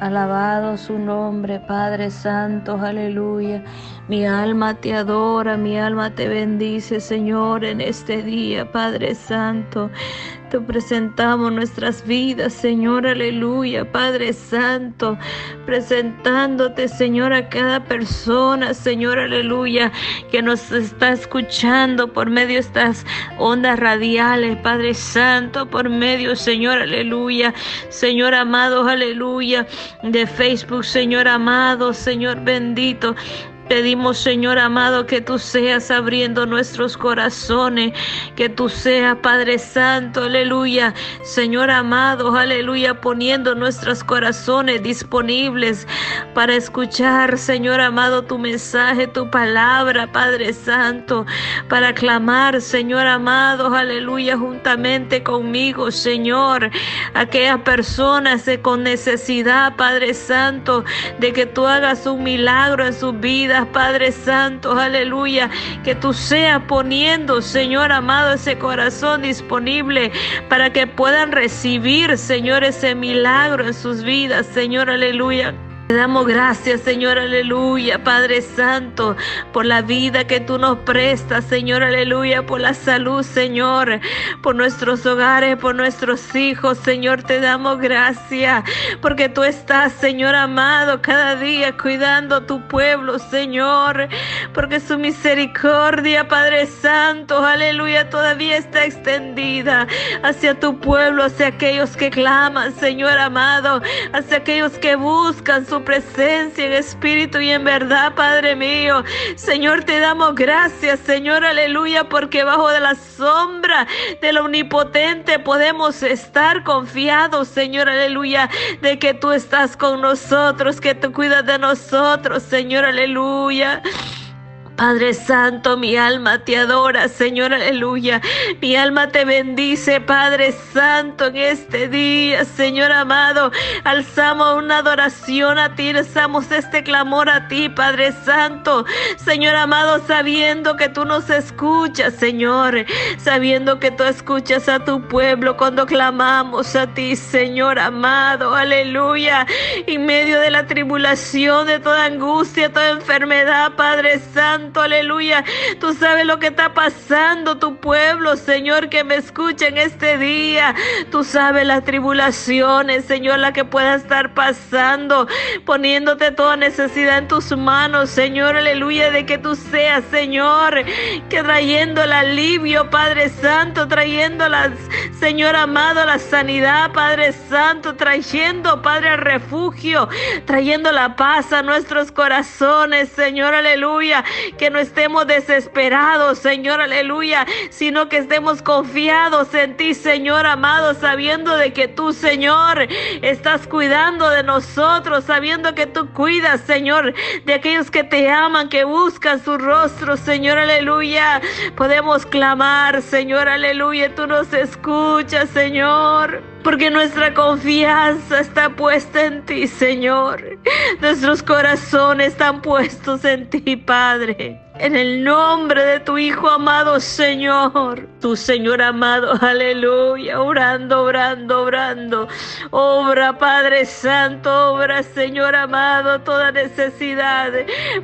Alabado su nombre, Padre Santo, aleluya. Mi alma te adora, mi alma te bendice, Señor, en este día, Padre Santo. Te presentamos nuestras vidas, Señor, aleluya, Padre Santo, presentándote, Señor, a cada persona, Señor, aleluya, que nos está escuchando por medio de estas ondas radiales, Padre Santo, por medio, Señor, aleluya, Señor amado, aleluya, de Facebook, Señor amado, Señor bendito. Pedimos, Señor amado, que tú seas abriendo nuestros corazones, que tú seas, Padre Santo, aleluya. Señor amado, aleluya, poniendo nuestros corazones disponibles para escuchar, Señor amado, tu mensaje, tu palabra, Padre Santo, para clamar, Señor amado, aleluya, juntamente conmigo, Señor, aquellas personas con necesidad, Padre Santo, de que tú hagas un milagro en sus vidas Padre Santo, aleluya, que tú seas poniendo, Señor amado, ese corazón disponible para que puedan recibir, Señor, ese milagro en sus vidas, Señor, aleluya. Te damos gracias, Señor, aleluya, Padre Santo, por la vida que tú nos prestas, Señor, aleluya, por la salud, Señor, por nuestros hogares, por nuestros hijos, Señor, te damos gracias, porque tú estás, Señor amado, cada día cuidando tu pueblo, Señor, porque su misericordia, Padre Santo, aleluya, todavía está extendida hacia tu pueblo, hacia aquellos que claman, Señor amado, hacia aquellos que buscan su presencia en espíritu y en verdad, Padre mío. Señor, te damos gracias, Señor, aleluya, porque bajo de la sombra del omnipotente podemos estar confiados, Señor, aleluya, de que tú estás con nosotros, que tú cuidas de nosotros, Señor, aleluya. Padre Santo, mi alma te adora, Señor, aleluya. Mi alma te bendice, Padre Santo, en este día, Señor amado. Alzamos una adoración a ti, alzamos este clamor a ti, Padre Santo. Señor amado, sabiendo que tú nos escuchas, Señor. Sabiendo que tú escuchas a tu pueblo cuando clamamos a ti, Señor amado, aleluya. En medio de la tribulación, de toda angustia, toda enfermedad, Padre Santo aleluya. Tú sabes lo que está pasando tu pueblo, Señor, que me escucha en este día. Tú sabes las tribulaciones, Señor, la que pueda estar pasando, poniéndote toda necesidad en tus manos, Señor, aleluya, de que tú seas, Señor, que trayendo el alivio, Padre Santo, trayendo las, Señor amado, la sanidad, Padre Santo, trayendo, Padre, el refugio, trayendo la paz a nuestros corazones, Señor, aleluya, que no estemos desesperados, Señor, aleluya, sino que estemos confiados en ti, Señor amado, sabiendo de que tú, Señor, estás cuidando de nosotros, sabiendo que tú cuidas, Señor, de aquellos que te aman, que buscan su rostro, Señor, aleluya. Podemos clamar, Señor, aleluya, tú nos escuchas, Señor porque nuestra confianza está puesta en ti, Señor. Nuestros corazones están puestos en ti, Padre. En el nombre de tu Hijo amado Señor, Señor amado, aleluya, orando, orando, orando. Obra, Padre Santo, obra, Señor amado, toda necesidad.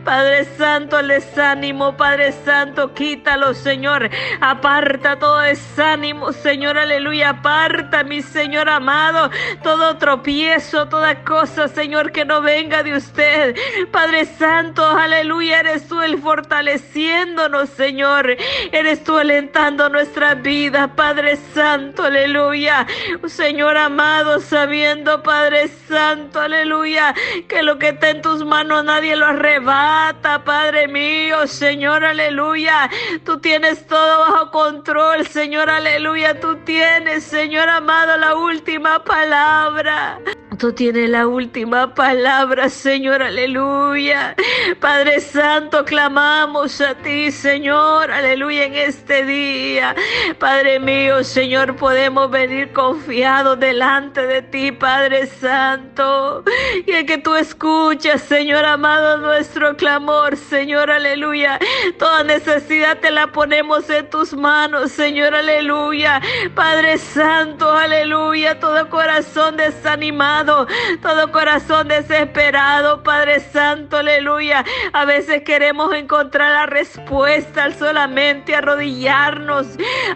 Padre Santo, el desánimo, Padre Santo, quítalo, Señor. Aparta todo desánimo, Señor, aleluya. Aparta, mi Señor amado, todo tropiezo, toda cosa, Señor, que no venga de usted. Padre Santo, aleluya, eres tú el fortaleciéndonos, Señor. Eres tú alentando nuestra vida, Padre Santo, aleluya. Señor amado, sabiendo, Padre Santo, aleluya, que lo que está en tus manos nadie lo arrebata, Padre mío, Señor, aleluya. Tú tienes todo bajo control, Señor, aleluya. Tú tienes, Señor amado, la última palabra. Tú tienes la última palabra, Señor, aleluya. Padre Santo, clamamos a ti, Señor, aleluya, en este día. Padre mío, Señor, podemos venir confiados delante de ti, Padre Santo. Y en que tú escuchas, Señor amado, nuestro clamor, Señor, aleluya. Toda necesidad te la ponemos en tus manos, Señor, aleluya. Padre Santo, aleluya. Todo corazón desanimado, todo corazón desesperado, Padre Santo, aleluya. A veces queremos encontrar la respuesta al solamente arrodillarnos.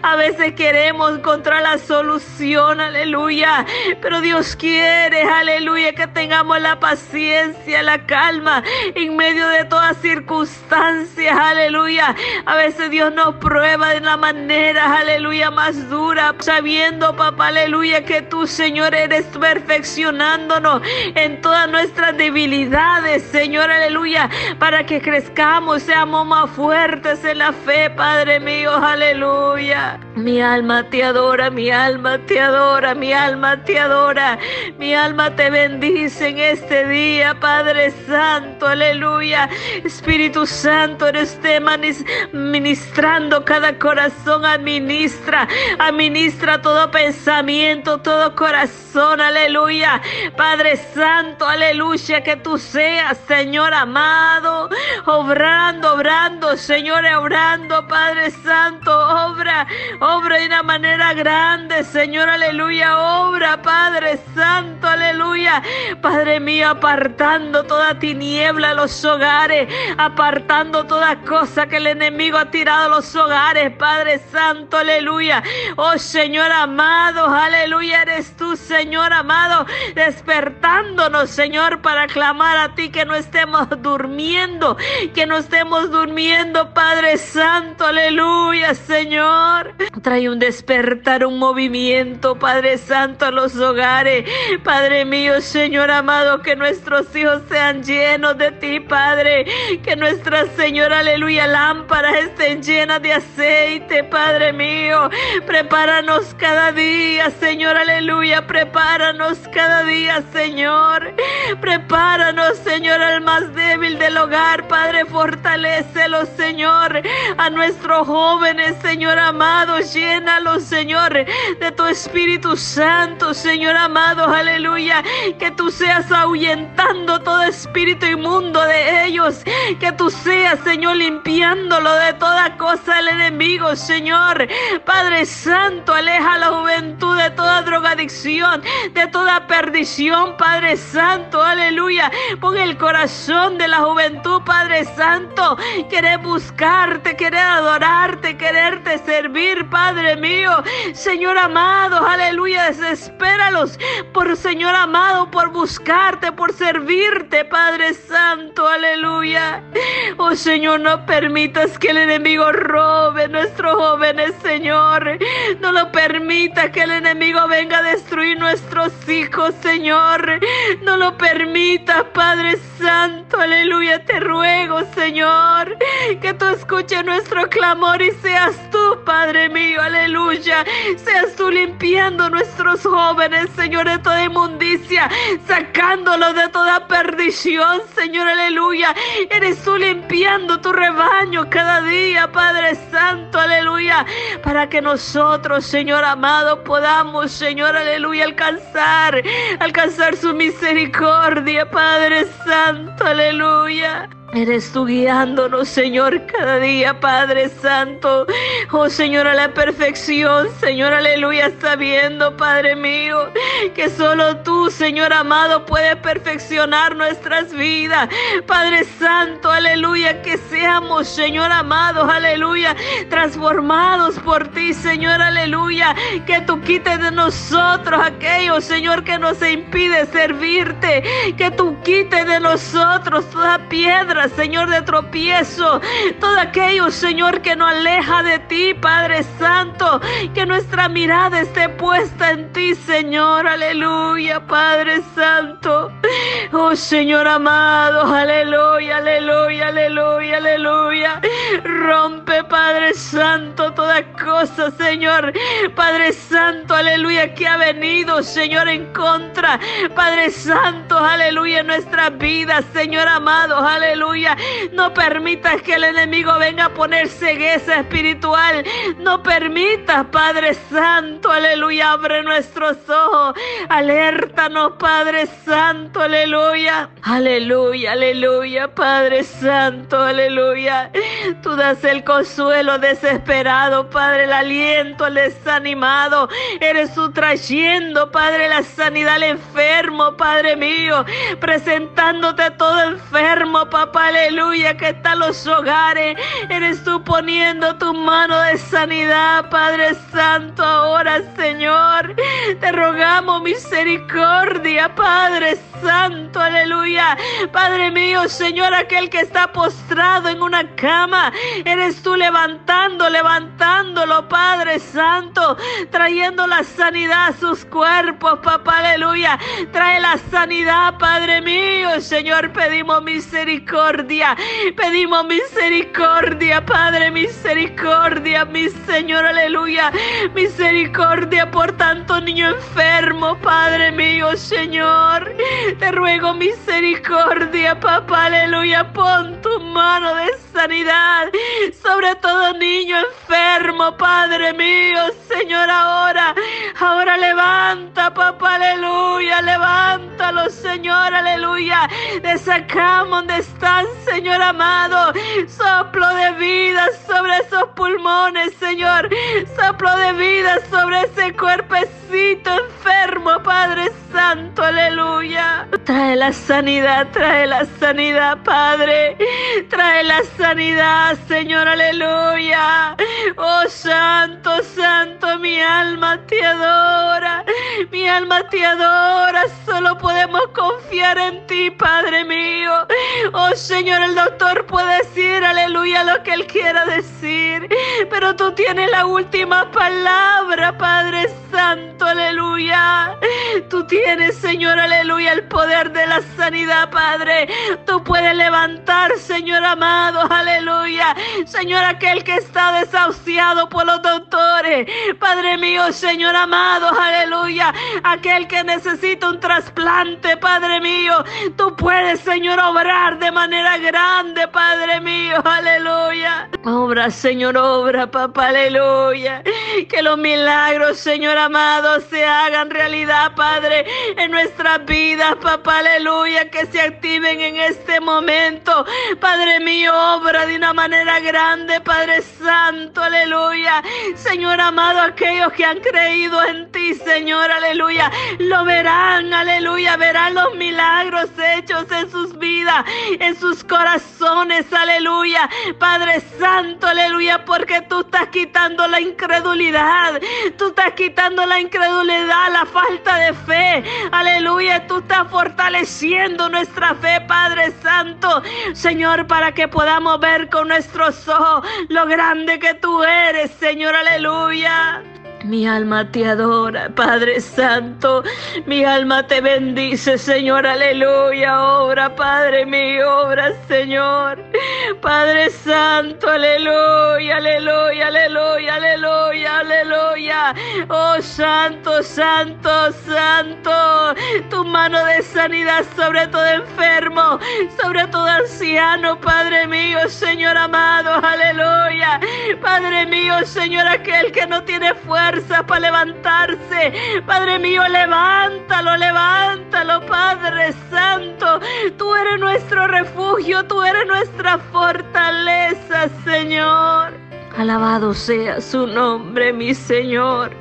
A veces queremos encontrar la solución, aleluya. Pero Dios quiere, aleluya, que tengamos la paciencia, la calma en medio de todas circunstancias, aleluya. A veces Dios nos prueba de la manera, aleluya, más dura, sabiendo, papá, aleluya, que tú, Señor, eres perfeccionándonos en todas nuestras debilidades, Señor, aleluya, para que crezcamos, seamos más fuertes en la fe, Padre mío, aleluya. Mi alma te adora, mi alma te adora, mi alma te adora, mi alma te bendice en este día, Padre Santo, aleluya. Espíritu Santo, eres usted ministrando cada corazón, administra, administra todo pensamiento, todo corazón, aleluya. Padre Santo, aleluya, que tú seas, Señor amado, obrando, obrando, Señor, obrando, Padre Santo, obra, obra de una manera grande, Señor, aleluya, obra, Padre Santo, aleluya. Padre mío, apartando toda tiniebla a los hogares, apartando toda cosa que el enemigo ha tirado a los hogares, Padre Santo, aleluya. Oh Señor amado, aleluya, eres tú, Señor amado, despertándonos, Señor, para clamar a ti que no estemos durmiendo, que no estemos durmiendo, Padre Santo, aleluya, Señor. Trae un despertar, un movimiento, Padre Santo, a los hogares. Padre mío, Señor amado, que nuestros hijos sean llenos de ti, Padre. Que nuestra Señora, aleluya, lámparas estén llenas de aceite, Padre mío. Prepáranos cada día, Señor, aleluya. Prepáranos cada día, Señor. Prepáranos, Señor, al más débil del hogar, Padre. Fortalécelo, Señor. A nuestros jóvenes, Señor amado, llénalos, Señor, de tu Espíritu Santo, Señor amado, aleluya. Que tú seas ahuyentando todo espíritu inmundo de ellos. Que tú seas, Señor, limpiándolo de toda cosa del enemigo, Señor. Padre Santo, aleja la juventud de toda drogadicción, de toda perdición, Padre Santo, aleluya. Pon el corazón de la juventud, Padre Santo. Querer buscarte, querer adorarte, quererte servir, Padre mío. Señor amado, aleluya, desespéralos por Señor amado, por buscarte, por servirte, Padre Santo, aleluya. Oh Señor, no permitas que el enemigo robe nuestros jóvenes, Señor. No lo permitas que el enemigo venga a destruir nuestros hijos, Señor. No lo permitas, Padre Santo, aleluya. Te ruego, Señor, que tú escuches nuestro clamor y seas tú, Padre mío, aleluya. Seas tú limpiando nuestros jóvenes, Señor, de toda inmundicia, sacándolos de toda perdición, Señor, aleluya. Eres tú limpiando tu rebaño cada día, Padre Santo, aleluya, para que nosotros, Señor amado, podamos, Señor, aleluya, alcanzar, alcanzar su misericordia, Padre Santo, aleluya. Eres tú guiándonos, Señor, cada día, Padre Santo. Oh, Señor, a la perfección, Señor, aleluya, sabiendo, Padre mío, que solo tú, Señor amado, puedes perfeccionar nuestras vidas. Padre Santo, aleluya, que seamos, Señor amado, aleluya, transformados por ti, Señor, aleluya. Que tú quites de nosotros aquello, Señor, que nos impide servirte. Que tú quites de nosotros toda piedra Señor, de tropiezo. Todo aquello, Señor, que nos aleja de ti, Padre Santo. Que nuestra mirada esté puesta en ti, Señor. Aleluya, Padre Santo. Oh Señor amado, aleluya, aleluya, aleluya, aleluya. Rompe, Padre Santo, toda cosa, Señor. Padre Santo, aleluya, que ha venido, Señor, en contra. Padre Santo, aleluya, en nuestra vida, Señor amado, aleluya. No permitas que el enemigo venga a poner cegueza espiritual. No permitas, Padre Santo, aleluya, abre nuestros ojos. Alértanos, Padre Santo, aleluya. Aleluya, aleluya, Padre Santo, aleluya. Tú das el consuelo desesperado, Padre, el aliento al desanimado. Eres tú trayendo, Padre, la sanidad al enfermo, Padre mío. Presentándote todo enfermo, papá, aleluya, que está en los hogares. Eres tú poniendo tu mano de sanidad, Padre Santo, ahora, Señor. Te rogamos misericordia, Padre Santo, aleluya. Padre mío, Señor, aquel que está postrado en una cama, eres tú levantando, levantándolo, Padre Santo, trayendo la sanidad a sus cuerpos, papá, aleluya. Trae la sanidad, Padre mío, Señor, pedimos misericordia, pedimos misericordia, Padre, misericordia, mi Señor, aleluya. Misericordia por tanto niño enfermo, Padre mío, Señor. Te ruego misericordia, papá, aleluya. Pon tu mano de sanidad sobre todo niño enfermo, Padre mío, Señor, ahora. Ahora levanta, papá, aleluya. Levántalo, Señor, aleluya. De esa cama donde Señor amado. Soplo de vida sobre esos pulmones, Señor. Soplo de vida sobre ese cuerpecito enfermo, Padre Santo, aleluya. Trae la sanidad, trae la sanidad, Padre. Trae la sanidad, Señor, aleluya. Oh Santo, Santo, mi alma te adora. Mi alma te adora. Solo podemos confiar en ti, Padre mío. Oh Señor, el doctor puede decir, aleluya, lo que él quiera decir. Pero tú tienes la última palabra, Padre aleluya. Tú tienes, Señor, aleluya, el poder de la sanidad, Padre. Tú puedes levantar, Señor amado, aleluya. Señor, aquel que está desahuciado por los doctores. Padre mío, Señor amado, aleluya. Aquel que necesita un trasplante, Padre mío. Tú puedes, Señor, obrar de manera grande, Padre mío, aleluya. Obra, Señor, obra, papá, aleluya. Que los milagros, Señor amado, se hagan realidad, Padre, en nuestras vidas, papá, aleluya. Que se activen en este momento, Padre mío, obra de una manera grande, Padre Santo, aleluya. Señor amado, aquellos que han creído en ti, Señor, aleluya, lo verán, aleluya, verán los milagros hechos en sus vidas, en sus corazones, aleluya. Padre Santo, aleluya, porque tú estás quitando la incredulidad, tú estás quitando la incredulidad, la falta de fe, aleluya, tú estás fortaleciendo nuestra fe, Padre Santo, Señor, para que podamos ver con nuestros ojos lo grande que tú eres, Señor, aleluya. Mi alma te adora, Padre Santo. Mi alma te bendice, Señor. Aleluya. Obra, Padre mío. Obra, Señor. Padre Santo. Aleluya. Aleluya. Aleluya. Aleluya. Aleluya. Oh Santo, Santo, Santo. Tu mano de sanidad sobre todo enfermo. Sobre todo anciano, Padre mío, Señor amado. Aleluya. Padre mío, Señor, aquel que no tiene fuerza para levantarse. Padre mío, levántalo, levántalo, Padre Santo. Tú eres nuestro refugio, tú eres nuestra fortaleza, Señor. Alabado sea su nombre, mi Señor.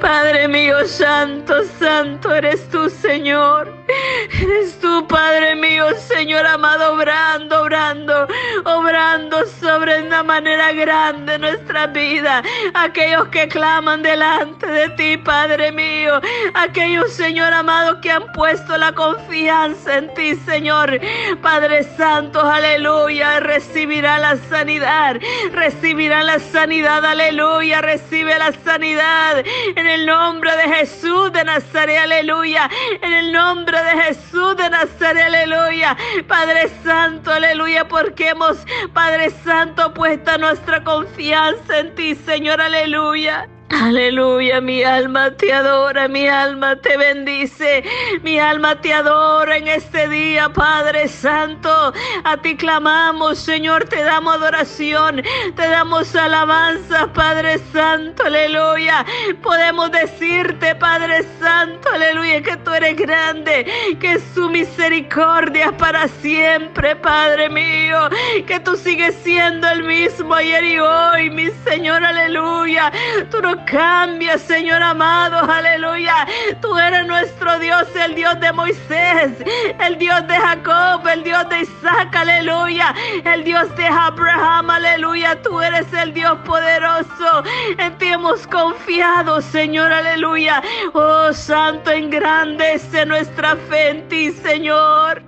Padre mío, santo, santo eres tú, Señor. Eres tú, Padre mío, Señor amado, obrando, obrando, obrando sobre una manera grande nuestra vida. Aquellos que claman delante de ti, Padre mío. Aquellos, Señor amado, que han puesto la confianza en ti, Señor. Padre Santo, aleluya. Recibirá la sanidad. Recibirá la sanidad, aleluya. Recibe la sanidad. En el nombre de Jesús de Nazaret, aleluya. En el nombre de Jesús de Nazaret aleluya. Padre Santo, aleluya, porque hemos, Padre Santo, puesta nuestra confianza en ti, Señor, aleluya. Aleluya, mi alma te adora, mi alma te bendice, mi alma te adora en este día, Padre Santo. A ti clamamos, Señor, te damos adoración, te damos alabanza, Padre Santo, aleluya. Podemos decirte, Padre Santo, aleluya, que tú eres grande, que su misericordia para siempre, Padre mío, que tú sigues siendo el mismo ayer y hoy, mi Señor, aleluya. Tú no cambia, Señor amado, aleluya. Tú eres nuestro Dios, el Dios de Moisés, el Dios de Jacob, el Dios de Isaac, aleluya. El Dios de Abraham, aleluya. Tú eres el Dios poderoso. En ti hemos confiado, Señor, aleluya. Oh, Santo, engrandece nuestra fe en ti, Señor.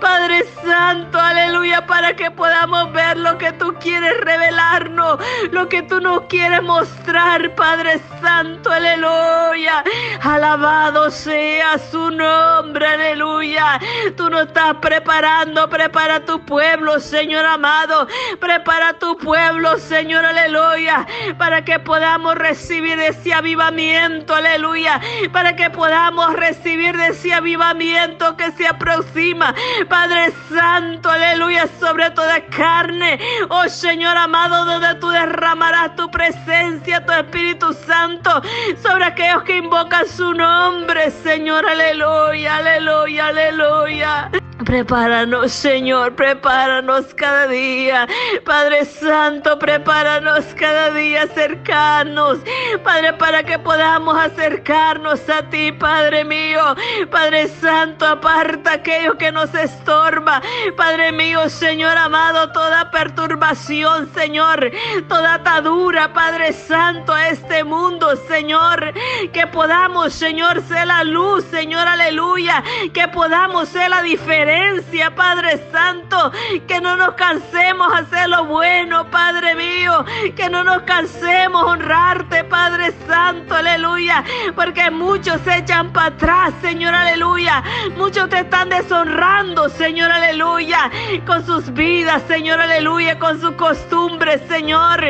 Padre Santo, aleluya, para que podamos ver lo que tú quieres revelarnos, lo que tú nos quieres mostrar, Padre. Padre Santo, aleluya. Alabado sea su nombre, aleluya. Tú nos estás preparando, prepara tu pueblo, Señor amado. Prepara tu pueblo, Señor, aleluya. Para que podamos recibir ese avivamiento, aleluya. Para que podamos recibir ese avivamiento que se aproxima, Padre Santo, aleluya, sobre toda carne. Oh Señor amado, donde tú derramarás tu presencia, tu Espíritu Santo sobre aquellos que invocan su nombre, Señor, aleluya, aleluya, aleluya. Prepáranos, Señor, prepáranos cada día. Padre Santo, prepáranos cada día, acercarnos. Padre, para que podamos acercarnos a ti, Padre mío. Padre Santo, aparta aquello que nos estorba. Padre mío, Señor amado, toda perturbación, Señor, toda atadura, Padre Santo, a este mundo, Señor. Que podamos, Señor, ser la luz, Señor, aleluya. Que podamos ser la diferencia Padre Santo, que no nos cansemos hacer lo bueno, Padre mío, que no nos cansemos honrarte, Padre Santo, aleluya, porque muchos se echan para atrás, Señor, aleluya, muchos te están deshonrando, Señor, aleluya, con sus vidas, Señor, aleluya, con sus costumbres, Señor,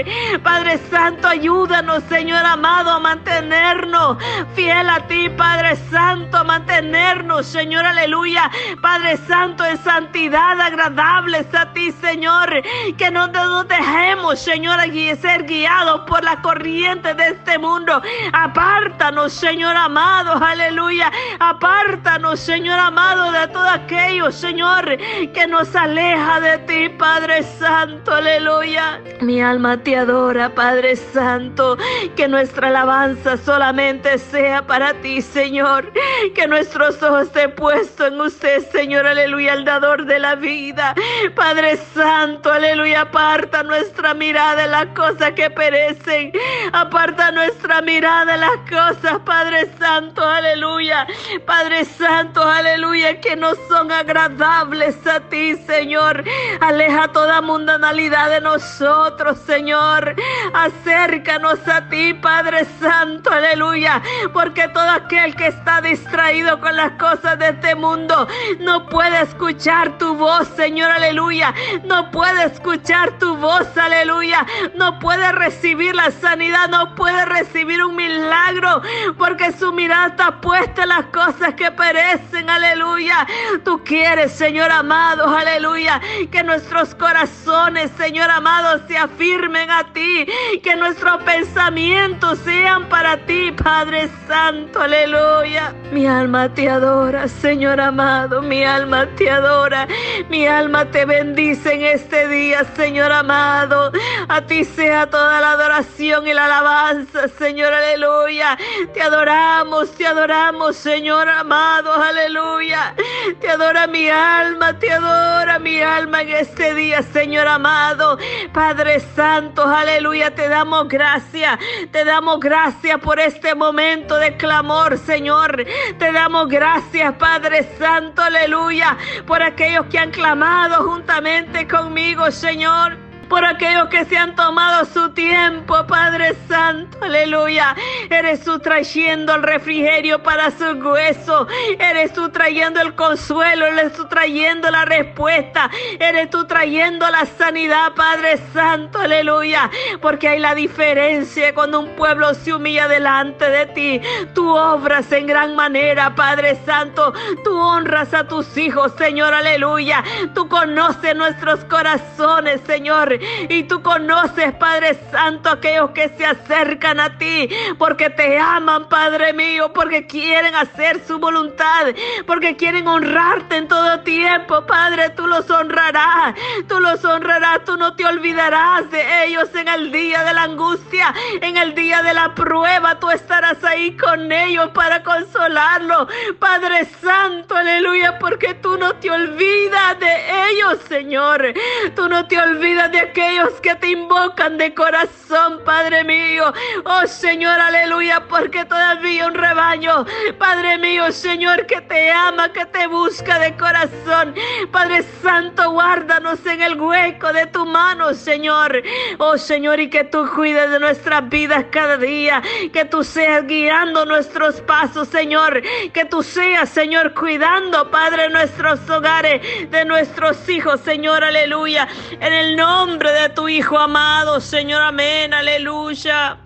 Padre Santo, ayúdanos, Señor amado, a mantenernos fiel a ti, Padre Santo, a mantenernos, Señor, aleluya, Padre Santo, Santo, en santidad agradables a ti, Señor. Que no nos dejemos, Señor, ser guiados por la corriente de este mundo. Apártanos, Señor amado, aleluya. Apártanos, Señor amado, de todo aquello, Señor, que nos aleja de ti, Padre Santo, aleluya. Mi alma te adora, Padre Santo. Que nuestra alabanza solamente sea para ti, Señor. Que nuestros ojos estén puestos en usted, Señor, aleluya el dador de la vida. Padre Santo, aleluya, aparta nuestra mirada de las cosas que perecen. Aparta nuestra mirada de las cosas, Padre Santo, aleluya. Padre Santo, aleluya, que no son agradables a ti, Señor. Aleja toda mundanalidad de nosotros, Señor. Acércanos a ti, Padre Santo, aleluya. Porque todo aquel que está distraído con las cosas de este mundo no puede escuchar tu voz, Señor, aleluya. No puede escuchar tu voz, aleluya. No puede recibir la sanidad, no puede recibir un milagro, porque su mirada está puesta en las cosas que perecen, aleluya. Tú quieres, Señor amado, aleluya, que nuestros corazones, Señor amado, se afirmen a ti, que nuestros pensamientos sean para ti, Padre Santo, aleluya. Mi alma te adora, Señor amado, mi alma te adora, mi alma te bendice en este día, Señor amado. A ti sea toda la adoración y la alabanza, Señor, aleluya. Te adoramos, te adoramos, Señor amado, aleluya. Te adora mi alma, te adora mi alma en este día, Señor amado. Padre Santo, aleluya, te damos gracias, te damos gracias por este momento de clamor, Señor. Te damos gracias, Padre Santo, aleluya por aquellos que han clamado juntamente conmigo, Señor. Por aquellos que se han tomado su tiempo, Padre Santo, aleluya. Eres tú trayendo el refrigerio para su hueso, eres tú trayendo el consuelo, eres tú trayendo la respuesta, eres tú trayendo la sanidad, Padre Santo, aleluya. Porque hay la diferencia cuando un pueblo se humilla delante de ti. Tú obras en gran manera, Padre Santo. Tú honras a tus hijos, Señor, aleluya. Tú conoces nuestros corazones, Señor. Y tú conoces, Padre Santo, aquellos que se acercan a ti porque te aman, Padre mío, porque quieren hacer su voluntad, porque quieren honrarte en todo tiempo, Padre. Tú los honrarás, tú los honrarás, tú no te olvidarás de ellos en el día de la angustia, en el día de la prueba. Tú estarás ahí con ellos para consolarlos, Padre Santo, aleluya, porque tú no te olvidas de ellos, Señor. Tú no te olvidas de aquellos que te invocan de corazón, Padre mío. Oh Señor, aleluya, porque todavía un rebaño, Padre mío, Señor, que te ama, que te busca de corazón. Padre Santo, guárdanos en el hueco de tu mano, Señor. Oh Señor, y que tú cuides de nuestras vidas cada día, que tú seas guiando nuestros pasos, Señor, que tú seas, Señor, cuidando, Padre, nuestros hogares, de nuestros hijos, Señor, aleluya. En el nombre de tu Hijo amado, Señor, amén, aleluya.